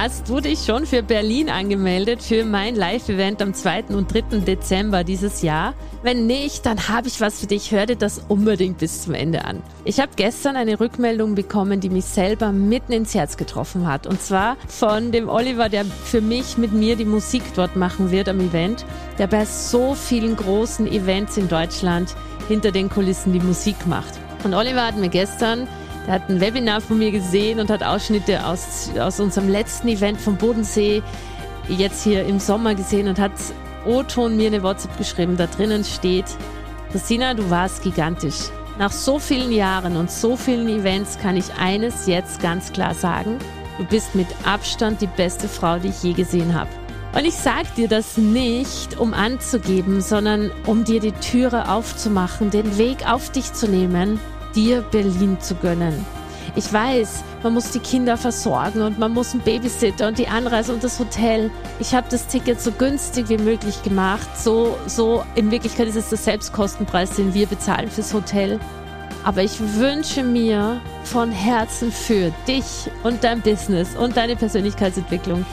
Hast du dich schon für Berlin angemeldet für mein Live-Event am 2. und 3. Dezember dieses Jahr? Wenn nicht, dann habe ich was für dich. Hör dir das unbedingt bis zum Ende an. Ich habe gestern eine Rückmeldung bekommen, die mich selber mitten ins Herz getroffen hat. Und zwar von dem Oliver, der für mich mit mir die Musik dort machen wird am Event, der bei so vielen großen Events in Deutschland hinter den Kulissen die Musik macht. Und Oliver hat mir gestern er hat ein Webinar von mir gesehen und hat Ausschnitte aus, aus unserem letzten Event vom Bodensee jetzt hier im Sommer gesehen und hat O-Ton mir eine WhatsApp geschrieben. Da drinnen steht, Christina, du warst gigantisch. Nach so vielen Jahren und so vielen Events kann ich eines jetzt ganz klar sagen. Du bist mit Abstand die beste Frau, die ich je gesehen habe. Und ich sag dir das nicht, um anzugeben, sondern um dir die Türe aufzumachen, den Weg auf dich zu nehmen dir Berlin zu gönnen. Ich weiß, man muss die Kinder versorgen und man muss einen Babysitter und die Anreise und das Hotel. Ich habe das Ticket so günstig wie möglich gemacht. So, so in Wirklichkeit ist es der Selbstkostenpreis, den wir bezahlen fürs Hotel. Aber ich wünsche mir von Herzen für dich und dein Business und deine Persönlichkeitsentwicklung,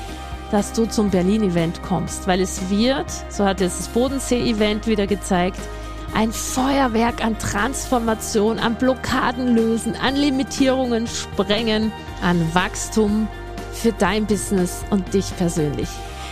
dass du zum Berlin-Event kommst, weil es wird, so hat es das Bodensee-Event wieder gezeigt, ein Feuerwerk an Transformation, an Blockaden lösen, an Limitierungen sprengen, an Wachstum für dein Business und dich persönlich.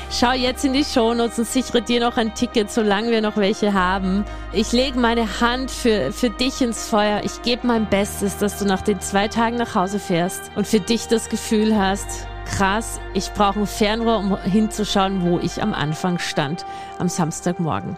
Schau jetzt in die Shownotes und sichere dir noch ein Ticket, solange wir noch welche haben. Ich lege meine Hand für, für dich ins Feuer. Ich gebe mein Bestes, dass du nach den zwei Tagen nach Hause fährst und für dich das Gefühl hast, krass, ich brauche ein Fernrohr, um hinzuschauen, wo ich am Anfang stand, am Samstagmorgen.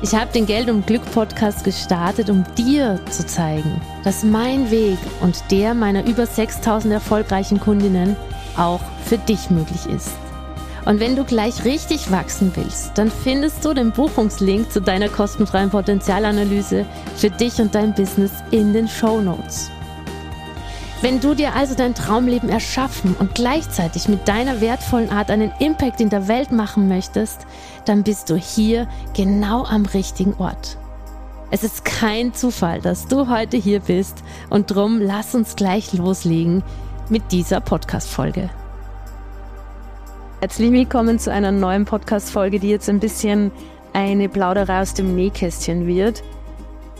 Ich habe den Geld und Glück Podcast gestartet, um dir zu zeigen, dass mein Weg und der meiner über 6000 erfolgreichen Kundinnen auch für dich möglich ist. Und wenn du gleich richtig wachsen willst, dann findest du den Buchungslink zu deiner kostenfreien Potenzialanalyse für dich und dein Business in den Show Notes. Wenn du dir also dein Traumleben erschaffen und gleichzeitig mit deiner wertvollen Art einen Impact in der Welt machen möchtest, dann bist du hier genau am richtigen Ort. Es ist kein Zufall, dass du heute hier bist und drum lass uns gleich loslegen mit dieser Podcast-Folge. Herzlich willkommen zu einer neuen Podcast-Folge, die jetzt ein bisschen eine Plauderei aus dem Nähkästchen wird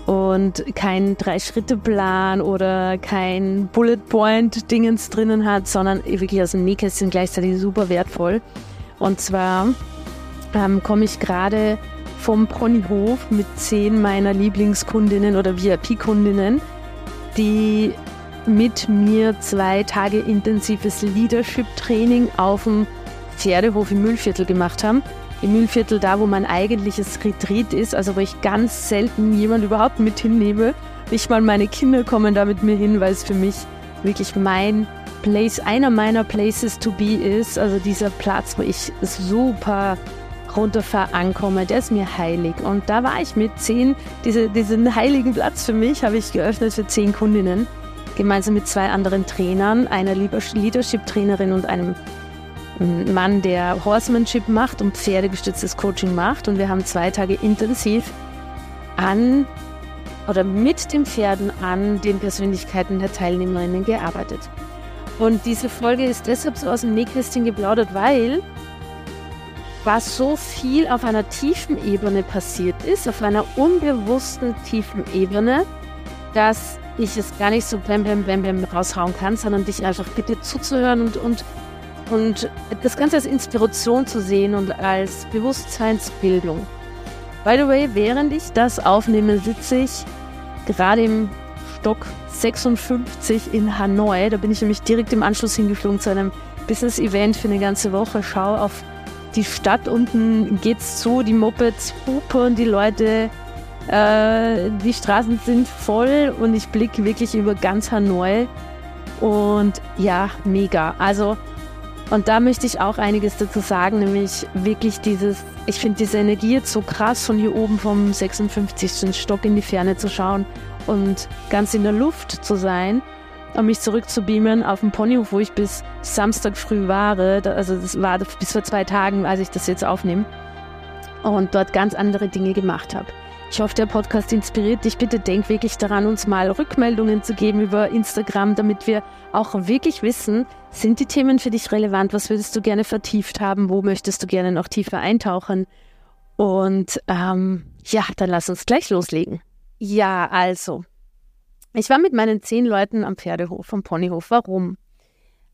und kein Drei-Schritte-Plan oder kein Bullet-Point-Dingens drinnen hat, sondern wirklich aus dem Nähkästchen gleichzeitig super wertvoll. Und zwar ähm, komme ich gerade vom Ponyhof mit zehn meiner Lieblingskundinnen oder VIP-Kundinnen, die mit mir zwei Tage intensives Leadership-Training auf dem Pferdehof im Müllviertel gemacht haben im Mühlviertel, da wo mein eigentliches Retreat ist, also wo ich ganz selten jemand überhaupt mit hinnehme. Nicht mal meine Kinder kommen da mit mir hin, weil es für mich wirklich mein Place, einer meiner Places to be ist. Also dieser Platz, wo ich super runterfahre, ankomme, der ist mir heilig. Und da war ich mit zehn, diese, diesen heiligen Platz für mich habe ich geöffnet für zehn Kundinnen, gemeinsam mit zwei anderen Trainern, einer Leadership-Trainerin und einem ein Mann, der Horsemanship macht und pferdegestütztes Coaching macht. Und wir haben zwei Tage intensiv an oder mit den Pferden an den Persönlichkeiten der Teilnehmerinnen gearbeitet. Und diese Folge ist deshalb so aus dem Nähkästchen geplaudert, weil was so viel auf einer tiefen Ebene passiert ist, auf einer unbewussten tiefen Ebene, dass ich es gar nicht so bam, bam, bam, bam raushauen kann, sondern dich einfach bitte zuzuhören und, und und das Ganze als Inspiration zu sehen und als Bewusstseinsbildung. By the way, während ich das aufnehme, sitze ich gerade im Stock 56 in Hanoi. Da bin ich nämlich direkt im Anschluss hingeflogen zu einem Business-Event für eine ganze Woche. Schau auf die Stadt unten, geht's zu, die Mopeds hupen, die Leute, äh, die Straßen sind voll und ich blicke wirklich über ganz Hanoi. Und ja, mega. Also, und da möchte ich auch einiges dazu sagen, nämlich wirklich dieses, ich finde diese Energie jetzt so krass, von hier oben vom 56. Stock in die Ferne zu schauen und ganz in der Luft zu sein und mich zurückzubeamen auf dem Ponyhof, wo ich bis Samstag früh war. Also das war bis vor zwei Tagen, als ich das jetzt aufnehme. Und dort ganz andere Dinge gemacht habe. Ich hoffe, der Podcast inspiriert dich. Bitte denk wirklich daran, uns mal Rückmeldungen zu geben über Instagram, damit wir auch wirklich wissen, sind die Themen für dich relevant? Was würdest du gerne vertieft haben? Wo möchtest du gerne noch tiefer eintauchen? Und ähm, ja, dann lass uns gleich loslegen. Ja, also, ich war mit meinen zehn Leuten am Pferdehof, am Ponyhof. Warum?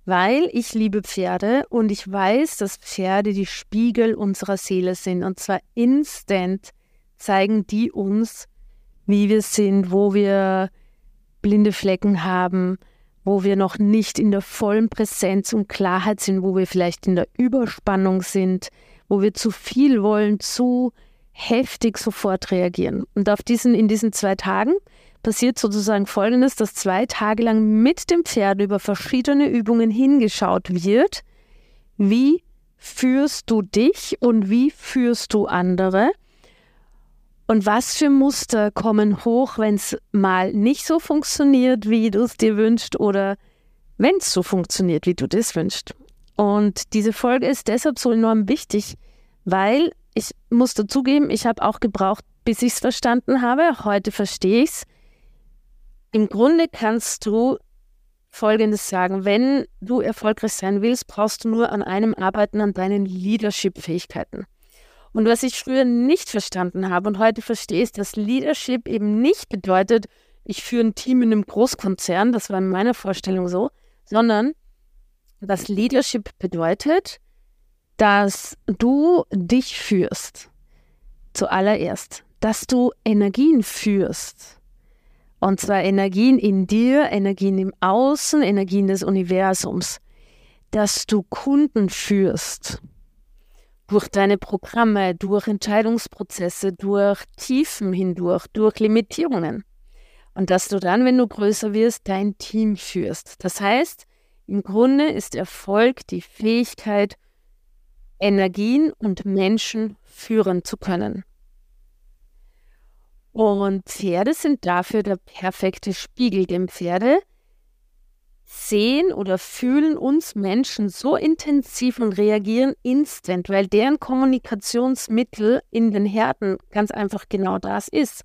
Weil ich liebe Pferde und ich weiß, dass Pferde die Spiegel unserer Seele sind. Und zwar instant zeigen die uns, wie wir sind, wo wir blinde Flecken haben, wo wir noch nicht in der vollen Präsenz und Klarheit sind, wo wir vielleicht in der Überspannung sind, wo wir zu viel wollen, zu heftig sofort reagieren. Und auf diesen, in diesen zwei Tagen passiert sozusagen Folgendes, dass zwei Tage lang mit dem Pferd über verschiedene Übungen hingeschaut wird. Wie führst du dich und wie führst du andere? Und was für Muster kommen hoch, wenn es mal nicht so funktioniert, wie du es dir wünschst oder wenn es so funktioniert, wie du das wünschst? Und diese Folge ist deshalb so enorm wichtig, weil ich muss dazugeben, ich habe auch gebraucht, bis ich es verstanden habe. Heute verstehe ich es. Im Grunde kannst du Folgendes sagen. Wenn du erfolgreich sein willst, brauchst du nur an einem arbeiten, an deinen Leadership-Fähigkeiten. Und was ich früher nicht verstanden habe und heute verstehe, ist, dass Leadership eben nicht bedeutet, ich führe ein Team in einem Großkonzern, das war in meiner Vorstellung so, sondern dass Leadership bedeutet, dass du dich führst. Zuallererst, dass du Energien führst. Und zwar Energien in dir, Energien im Außen, Energien des Universums. Dass du Kunden führst. Durch deine Programme, durch Entscheidungsprozesse, durch Tiefen hindurch, durch Limitierungen. Und dass du dann, wenn du größer wirst, dein Team führst. Das heißt, im Grunde ist Erfolg die Fähigkeit, Energien und Menschen führen zu können. Und Pferde sind dafür der perfekte Spiegel, denn Pferde sehen oder fühlen uns Menschen so intensiv und reagieren instant, weil deren Kommunikationsmittel in den Herden ganz einfach genau das ist.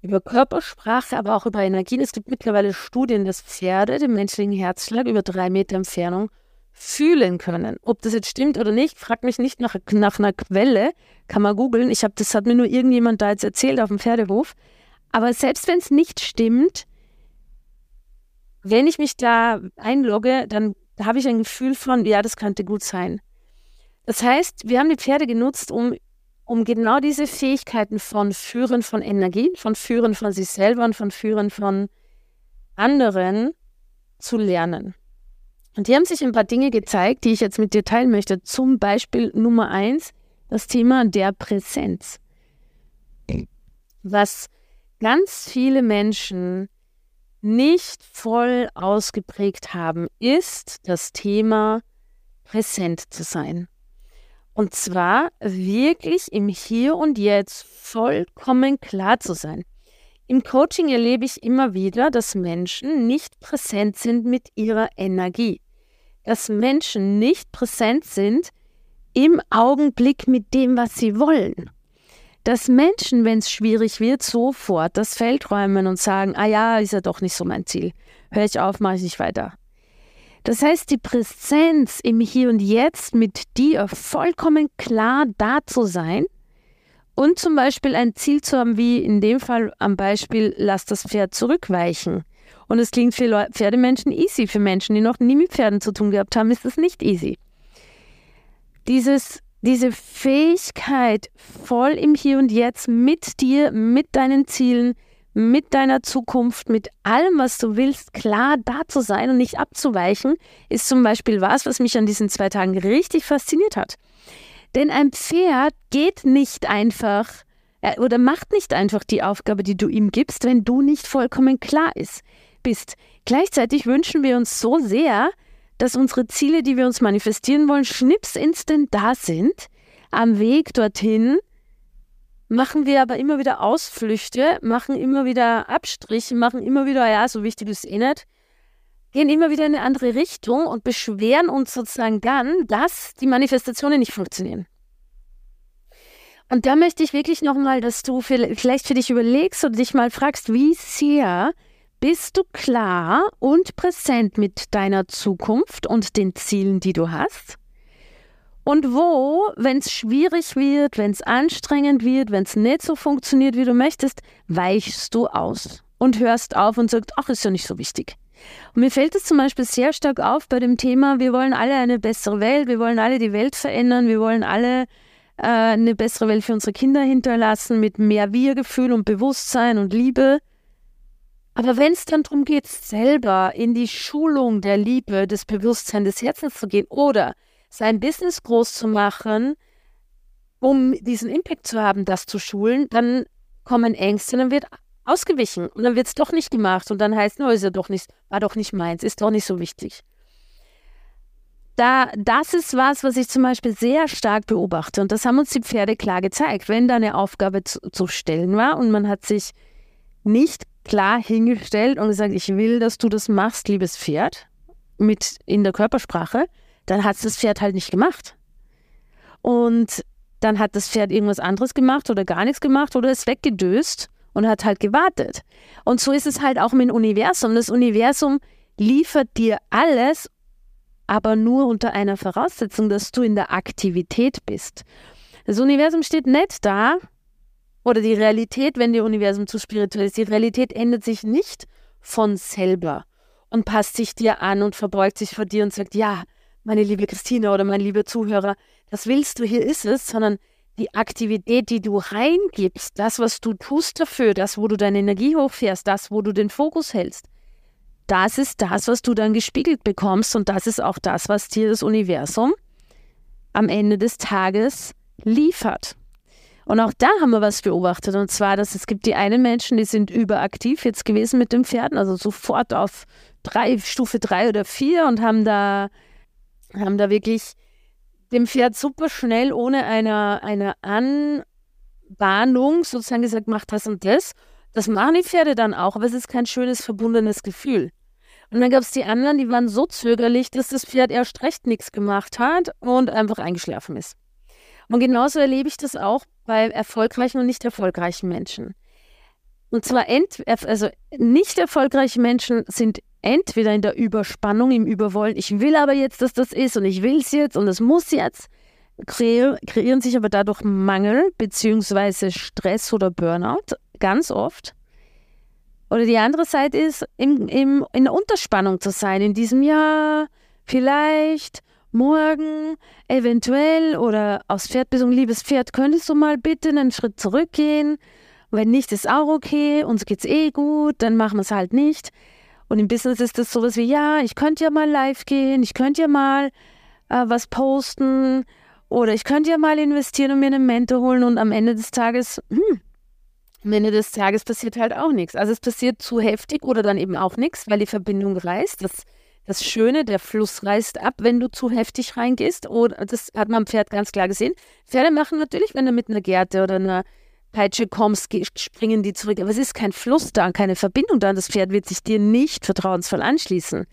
Über Körpersprache, aber auch über Energien. Es gibt mittlerweile Studien, dass Pferde den menschlichen Herzschlag über drei Meter Entfernung fühlen können. Ob das jetzt stimmt oder nicht, frag mich nicht nach, nach einer Quelle, kann man googeln. Ich habe das hat mir nur irgendjemand da jetzt erzählt auf dem Pferdehof. Aber selbst wenn es nicht stimmt, wenn ich mich da einlogge, dann habe ich ein Gefühl von, ja, das könnte gut sein. Das heißt, wir haben die Pferde genutzt, um, um genau diese Fähigkeiten von Führen von Energie, von Führen von sich selber und von Führen von anderen zu lernen. Und hier haben sich ein paar Dinge gezeigt, die ich jetzt mit dir teilen möchte. Zum Beispiel Nummer eins, das Thema der Präsenz. Was ganz viele Menschen nicht voll ausgeprägt haben, ist das Thema präsent zu sein. Und zwar wirklich im Hier und Jetzt vollkommen klar zu sein. Im Coaching erlebe ich immer wieder, dass Menschen nicht präsent sind mit ihrer Energie. Dass Menschen nicht präsent sind im Augenblick mit dem, was sie wollen. Dass Menschen, wenn es schwierig wird, sofort das Feld räumen und sagen, ah ja, ist ja doch nicht so mein Ziel. Hör ich auf, mache ich nicht weiter. Das heißt, die Präsenz im Hier und Jetzt mit dir vollkommen klar da zu sein – und zum Beispiel ein Ziel zu haben, wie in dem Fall am Beispiel, lass das Pferd zurückweichen. Und es klingt für Pferdemenschen easy. Für Menschen, die noch nie mit Pferden zu tun gehabt haben, ist es nicht easy. Dieses, diese Fähigkeit, voll im Hier und Jetzt mit dir, mit deinen Zielen, mit deiner Zukunft, mit allem, was du willst, klar da zu sein und nicht abzuweichen, ist zum Beispiel was, was mich an diesen zwei Tagen richtig fasziniert hat. Denn ein Pferd geht nicht einfach äh, oder macht nicht einfach die Aufgabe, die du ihm gibst, wenn du nicht vollkommen klar ist, bist. Gleichzeitig wünschen wir uns so sehr, dass unsere Ziele, die wir uns manifestieren wollen, schnips instant da sind. Am Weg dorthin machen wir aber immer wieder Ausflüchte, machen immer wieder Abstriche, machen immer wieder, ja, so wichtig ist eh nicht, gehen immer wieder in eine andere Richtung und beschweren uns sozusagen dann, dass die Manifestationen nicht funktionieren. Und da möchte ich wirklich nochmal, dass du vielleicht für dich überlegst und dich mal fragst, wie sehr bist du klar und präsent mit deiner Zukunft und den Zielen, die du hast? Und wo, wenn es schwierig wird, wenn es anstrengend wird, wenn es nicht so funktioniert, wie du möchtest, weichst du aus und hörst auf und sagst, ach, ist ja nicht so wichtig. Und mir fällt es zum Beispiel sehr stark auf bei dem Thema, wir wollen alle eine bessere Welt, wir wollen alle die Welt verändern, wir wollen alle äh, eine bessere Welt für unsere Kinder hinterlassen mit mehr Wir-Gefühl und Bewusstsein und Liebe. Aber wenn es dann darum geht, selber in die Schulung der Liebe, des Bewusstseins, des Herzens zu gehen oder sein Business groß zu machen, um diesen Impact zu haben, das zu schulen, dann kommen Ängste, dann wird ausgewichen und dann wird es doch nicht gemacht und dann heißt, no, ist ja doch nicht, war doch nicht meins, ist doch nicht so wichtig. Da, das ist was, was ich zum Beispiel sehr stark beobachte und das haben uns die Pferde klar gezeigt. Wenn da eine Aufgabe zu, zu stellen war und man hat sich nicht klar hingestellt und gesagt, ich will, dass du das machst, liebes Pferd, mit in der Körpersprache, dann hat es das Pferd halt nicht gemacht. Und dann hat das Pferd irgendwas anderes gemacht oder gar nichts gemacht oder ist weggedöst und hat halt gewartet. Und so ist es halt auch mit dem Universum. Das Universum liefert dir alles, aber nur unter einer Voraussetzung, dass du in der Aktivität bist. Das Universum steht nicht da, oder die Realität, wenn das Universum zu spirituell ist, die Realität ändert sich nicht von selber und passt sich dir an und verbeugt sich vor dir und sagt, ja, meine liebe Christina oder mein lieber Zuhörer, das willst du, hier ist es, sondern die Aktivität, die du reingibst, das, was du tust dafür, das, wo du deine Energie hochfährst, das, wo du den Fokus hältst, das ist das, was du dann gespiegelt bekommst und das ist auch das, was dir das Universum am Ende des Tages liefert. Und auch da haben wir was beobachtet und zwar, dass es gibt die einen Menschen, die sind überaktiv jetzt gewesen mit den Pferden, also sofort auf drei, Stufe drei oder vier und haben da haben da wirklich dem Pferd super schnell ohne eine, eine Anbahnung sozusagen gesagt, mach das und das. Das machen die Pferde dann auch, aber es ist kein schönes, verbundenes Gefühl. Und dann gab es die anderen, die waren so zögerlich, dass das Pferd erst recht nichts gemacht hat und einfach eingeschlafen ist. Und genauso erlebe ich das auch bei erfolgreichen und nicht erfolgreichen Menschen. Und zwar ent, also nicht erfolgreiche Menschen sind entweder in der Überspannung, im Überwollen, ich will aber jetzt, dass das ist und ich will es jetzt und es muss jetzt, kreieren, kreieren sich aber dadurch Mangel bzw. Stress oder Burnout ganz oft. Oder die andere Seite ist, im, im, in der Unterspannung zu sein, in diesem Jahr, vielleicht, morgen, eventuell oder aus Pferdbesung, liebes Pferd, könntest du mal bitte einen Schritt zurückgehen? Wenn nicht, ist auch okay, uns geht's eh gut, dann machen wir es halt nicht. Und im Business ist das sowas wie, ja, ich könnte ja mal live gehen, ich könnte ja mal äh, was posten oder ich könnte ja mal investieren und mir einen Mentor holen und am Ende des Tages, hm, am Ende des Tages passiert halt auch nichts. Also es passiert zu heftig oder dann eben auch nichts, weil die Verbindung reißt. Das, das Schöne, der Fluss reißt ab, wenn du zu heftig reingehst. Oder das hat man am Pferd ganz klar gesehen. Pferde machen natürlich, wenn du mit einer Gerte oder einer Peitsche kommst, springen die zurück. Aber es ist kein Fluss da, keine Verbindung da. Das Pferd wird sich dir nicht vertrauensvoll anschließen.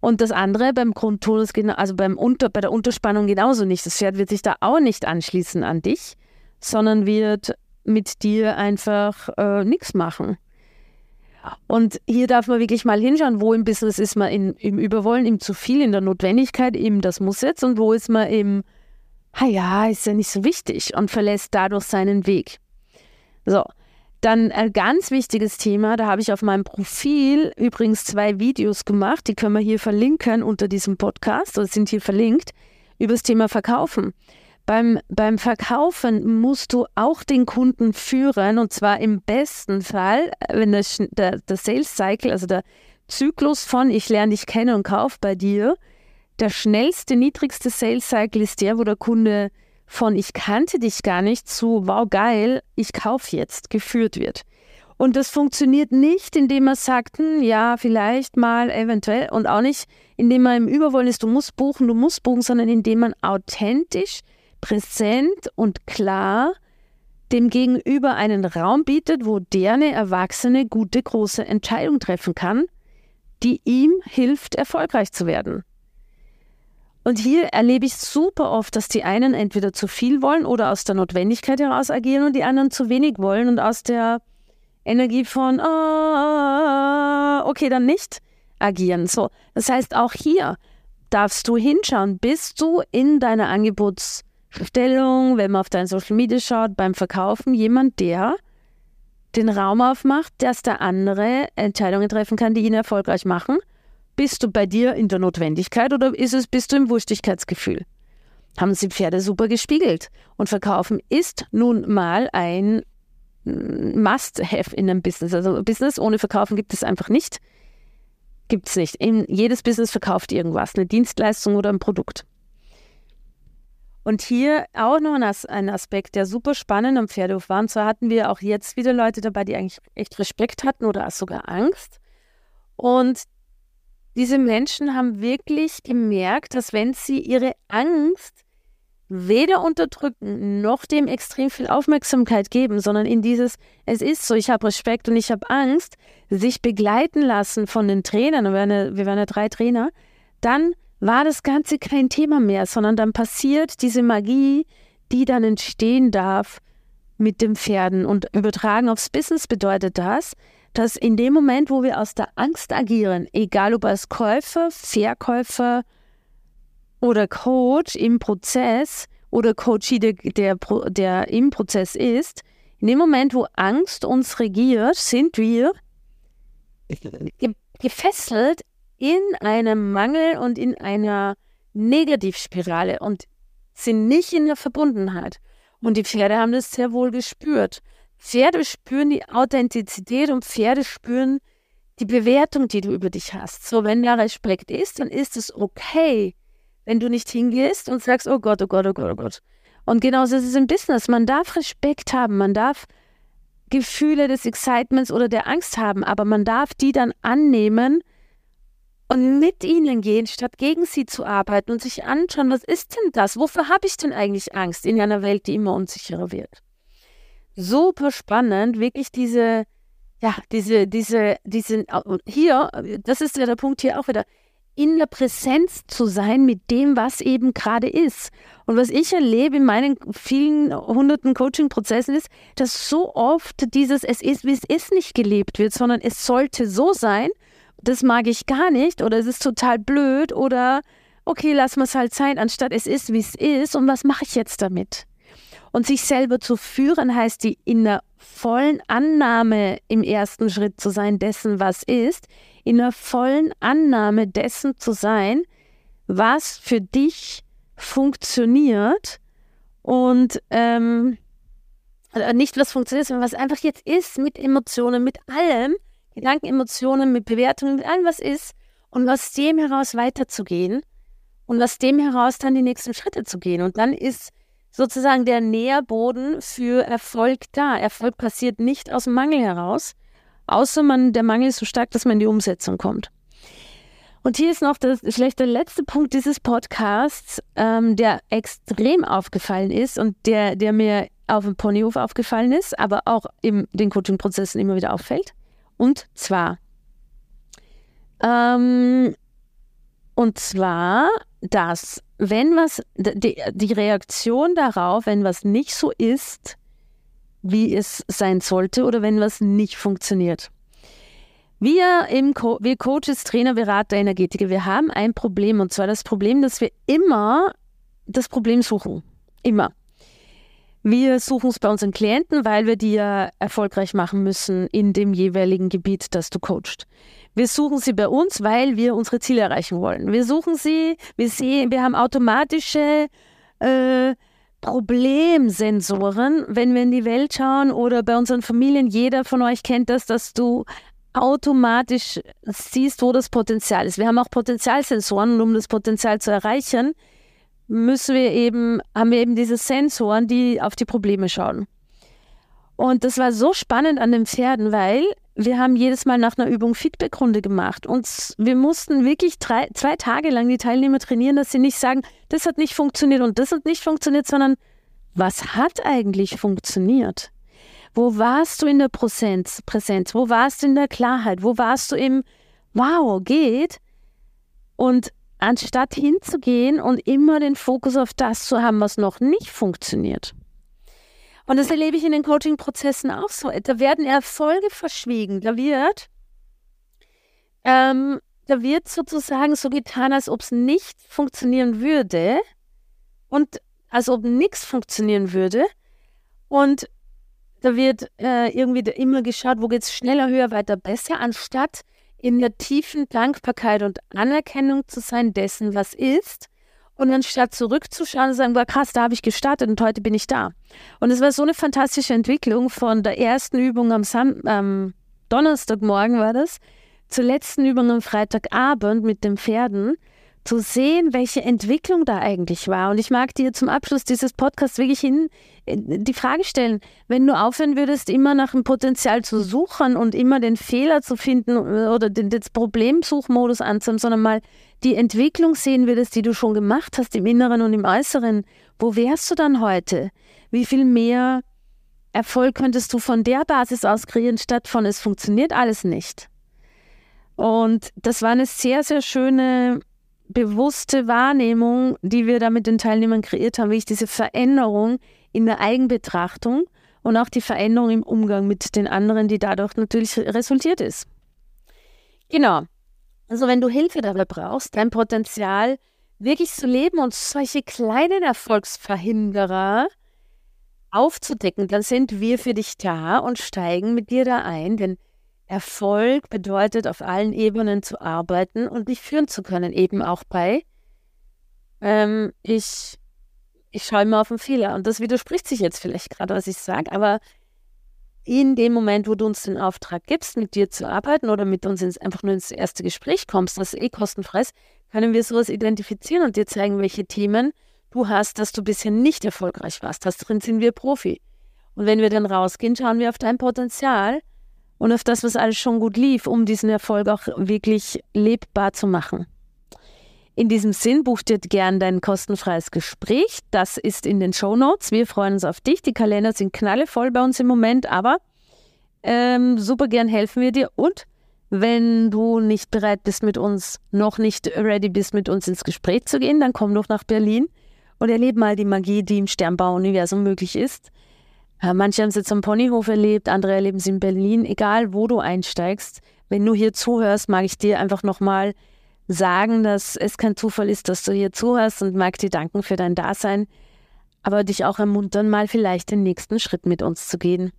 Und das andere beim Grundtonus, also beim Unter, bei der Unterspannung genauso nicht. Das Pferd wird sich da auch nicht anschließen an dich, sondern wird mit dir einfach äh, nichts machen. Und hier darf man wirklich mal hinschauen, wo im Business ist man in, im Überwollen, im zu viel, in der Notwendigkeit, eben das muss jetzt und wo ist man im, ha ja, ist ja nicht so wichtig und verlässt dadurch seinen Weg. So, Dann ein ganz wichtiges Thema, da habe ich auf meinem Profil übrigens zwei Videos gemacht, die können wir hier verlinken unter diesem Podcast oder sind hier verlinkt, über das Thema Verkaufen. Beim, beim Verkaufen musst du auch den Kunden führen und zwar im besten Fall, wenn der, der, der Sales Cycle, also der Zyklus von ich lerne dich kennen und kauf bei dir, der schnellste, niedrigste Sales Cycle ist der, wo der Kunde von ich kannte dich gar nicht zu wow geil, ich kaufe jetzt geführt wird. Und das funktioniert nicht, indem man sagt, hm, ja, vielleicht mal, eventuell und auch nicht, indem man im Überwollen ist, du musst buchen, du musst buchen, sondern indem man authentisch, präsent und klar dem Gegenüber einen Raum bietet, wo der eine erwachsene, gute, große Entscheidung treffen kann, die ihm hilft, erfolgreich zu werden. Und hier erlebe ich super oft, dass die einen entweder zu viel wollen oder aus der Notwendigkeit heraus agieren und die anderen zu wenig wollen und aus der Energie von, oh, okay, dann nicht agieren. So, das heißt, auch hier darfst du hinschauen, bist du in deiner Angebotsstellung, wenn man auf dein Social Media schaut, beim Verkaufen, jemand, der den Raum aufmacht, dass der andere Entscheidungen treffen kann, die ihn erfolgreich machen bist du bei dir in der Notwendigkeit oder ist es, bist du im Wurstigkeitsgefühl? Haben sie Pferde super gespiegelt. Und Verkaufen ist nun mal ein Must-Have in einem Business. Also Business ohne Verkaufen gibt es einfach nicht. Gibt es nicht. In, jedes Business verkauft irgendwas, eine Dienstleistung oder ein Produkt. Und hier auch noch ein Aspekt, der super spannend am Pferdehof war. Und zwar hatten wir auch jetzt wieder Leute dabei, die eigentlich echt Respekt hatten oder sogar Angst. Und diese Menschen haben wirklich gemerkt, dass wenn sie ihre Angst weder unterdrücken noch dem extrem viel Aufmerksamkeit geben, sondern in dieses, es ist so, ich habe Respekt und ich habe Angst, sich begleiten lassen von den Trainern, wir waren, ja, wir waren ja drei Trainer, dann war das Ganze kein Thema mehr, sondern dann passiert diese Magie, die dann entstehen darf mit den Pferden. Und übertragen aufs Business bedeutet das, dass in dem Moment, wo wir aus der Angst agieren, egal ob als Käufer, Verkäufer oder Coach im Prozess oder Coachie, der, der, der im Prozess ist, in dem Moment, wo Angst uns regiert, sind wir gefesselt in einem Mangel und in einer Negativspirale und sind nicht in der Verbundenheit. Und die Pferde haben das sehr wohl gespürt. Pferde spüren die Authentizität und Pferde spüren die Bewertung, die du über dich hast. So, wenn da Respekt ist, dann ist es okay, wenn du nicht hingehst und sagst, oh Gott, oh Gott, oh Gott, oh Gott. Und genauso ist es im Business. Man darf Respekt haben, man darf Gefühle des Excitements oder der Angst haben, aber man darf die dann annehmen und mit ihnen gehen, statt gegen sie zu arbeiten und sich anschauen, was ist denn das? Wofür habe ich denn eigentlich Angst in einer Welt, die immer unsicherer wird? super spannend, wirklich diese, ja, diese, diese, diese, hier, das ist ja der Punkt hier auch wieder, in der Präsenz zu sein mit dem, was eben gerade ist. Und was ich erlebe in meinen vielen hunderten Coaching-Prozessen ist, dass so oft dieses Es ist, wie es ist nicht gelebt wird, sondern es sollte so sein, das mag ich gar nicht oder es ist total blöd oder okay, lass mal es halt sein, anstatt es ist, wie es ist und was mache ich jetzt damit? Und sich selber zu führen heißt, die in der vollen Annahme im ersten Schritt zu sein dessen, was ist, in der vollen Annahme dessen zu sein, was für dich funktioniert und ähm, äh, nicht was funktioniert, sondern was einfach jetzt ist mit Emotionen, mit allem, Gedanken, Emotionen, mit Bewertungen, mit allem, was ist und aus dem heraus weiterzugehen und aus dem heraus dann die nächsten Schritte zu gehen. Und dann ist sozusagen der Nährboden für Erfolg da. Erfolg passiert nicht aus dem Mangel heraus, außer man, der Mangel ist so stark, dass man in die Umsetzung kommt. Und hier ist noch das, der letzte Punkt dieses Podcasts, ähm, der extrem aufgefallen ist und der, der mir auf dem Ponyhof aufgefallen ist, aber auch in den Coaching-Prozessen immer wieder auffällt. Und zwar, ähm, und zwar, dass wenn was, die, die Reaktion darauf, wenn was nicht so ist, wie es sein sollte oder wenn was nicht funktioniert. Wir, im Co wir Coaches, Trainer, Berater, Energetiker, wir haben ein Problem und zwar das Problem, dass wir immer das Problem suchen. Immer. Wir suchen es bei unseren Klienten, weil wir die ja erfolgreich machen müssen in dem jeweiligen Gebiet, das du coachst. Wir suchen sie bei uns, weil wir unsere Ziele erreichen wollen. Wir suchen sie, wir sehen, wir haben automatische äh, Problemsensoren, wenn wir in die Welt schauen oder bei unseren Familien. Jeder von euch kennt das, dass du automatisch siehst, wo das Potenzial ist. Wir haben auch Potenzialsensoren um das Potenzial zu erreichen, müssen wir eben, haben wir eben diese Sensoren, die auf die Probleme schauen. Und das war so spannend an den Pferden, weil wir haben jedes Mal nach einer Übung Feedbackrunde gemacht und wir mussten wirklich drei, zwei Tage lang die Teilnehmer trainieren, dass sie nicht sagen, das hat nicht funktioniert und das hat nicht funktioniert, sondern was hat eigentlich funktioniert? Wo warst du in der Präsenz? Präsenz? Wo warst du in der Klarheit? Wo warst du im Wow, geht? Und anstatt hinzugehen und immer den Fokus auf das zu haben, was noch nicht funktioniert. Und das erlebe ich in den Coaching-Prozessen auch so. Da werden Erfolge verschwiegen. Da wird, ähm, da wird sozusagen so getan, als ob es nicht funktionieren würde und als ob nichts funktionieren würde. Und da wird äh, irgendwie immer geschaut, wo geht es schneller, höher, weiter, besser, anstatt in der tiefen Dankbarkeit und Anerkennung zu sein dessen, was ist. Und anstatt zurückzuschauen und sagen, war krass, da habe ich gestartet und heute bin ich da. Und es war so eine fantastische Entwicklung von der ersten Übung am, Sam am Donnerstagmorgen war das, zur letzten Übung am Freitagabend mit den Pferden zu sehen, welche Entwicklung da eigentlich war. Und ich mag dir zum Abschluss dieses Podcasts wirklich hin, äh, die Frage stellen, wenn du aufhören würdest, immer nach dem Potenzial zu suchen und immer den Fehler zu finden äh, oder den, den Problemsuchmodus anzunehmen, sondern mal die Entwicklung sehen würdest, die du schon gemacht hast im Inneren und im Äußeren, wo wärst du dann heute? Wie viel mehr Erfolg könntest du von der Basis aus kreieren, statt von es funktioniert alles nicht? Und das war eine sehr, sehr schöne bewusste Wahrnehmung, die wir da mit den Teilnehmern kreiert haben, wie ich diese Veränderung in der Eigenbetrachtung und auch die Veränderung im Umgang mit den anderen, die dadurch natürlich resultiert ist. Genau. Also wenn du Hilfe dabei brauchst, dein Potenzial wirklich zu leben und solche kleinen Erfolgsverhinderer aufzudecken, dann sind wir für dich da und steigen mit dir da ein, denn Erfolg bedeutet, auf allen Ebenen zu arbeiten und dich führen zu können, eben auch bei ähm, ich, ich schaue immer auf den Fehler. Und das widerspricht sich jetzt vielleicht gerade, was ich sage, aber in dem Moment, wo du uns den Auftrag gibst, mit dir zu arbeiten oder mit uns ins, einfach nur ins erste Gespräch kommst, was eh kostenfrei ist, können wir sowas identifizieren und dir zeigen, welche Themen du hast, dass du bisher nicht erfolgreich warst. Das drin sind wir Profi. Und wenn wir dann rausgehen, schauen wir auf dein Potenzial und auf das, was alles schon gut lief, um diesen Erfolg auch wirklich lebbar zu machen. In diesem Sinn buch dir gern dein kostenfreies Gespräch. Das ist in den Show Notes. Wir freuen uns auf dich. Die Kalender sind knallevoll bei uns im Moment, aber ähm, super gern helfen wir dir. Und wenn du nicht bereit bist, mit uns, noch nicht ready bist, mit uns ins Gespräch zu gehen, dann komm doch nach Berlin und erlebe mal die Magie, die im Sternbau-Universum möglich ist. Manche haben es jetzt am Ponyhof erlebt, andere erleben es in Berlin. Egal, wo du einsteigst, wenn du hier zuhörst, mag ich dir einfach nochmal sagen, dass es kein Zufall ist, dass du hier zuhörst und mag dir danken für dein Dasein, aber dich auch ermuntern, mal vielleicht den nächsten Schritt mit uns zu gehen.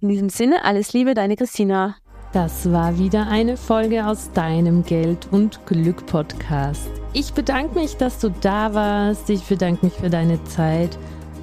In diesem Sinne, alles Liebe, deine Christina. Das war wieder eine Folge aus deinem Geld und Glück Podcast. Ich bedanke mich, dass du da warst. Ich bedanke mich für deine Zeit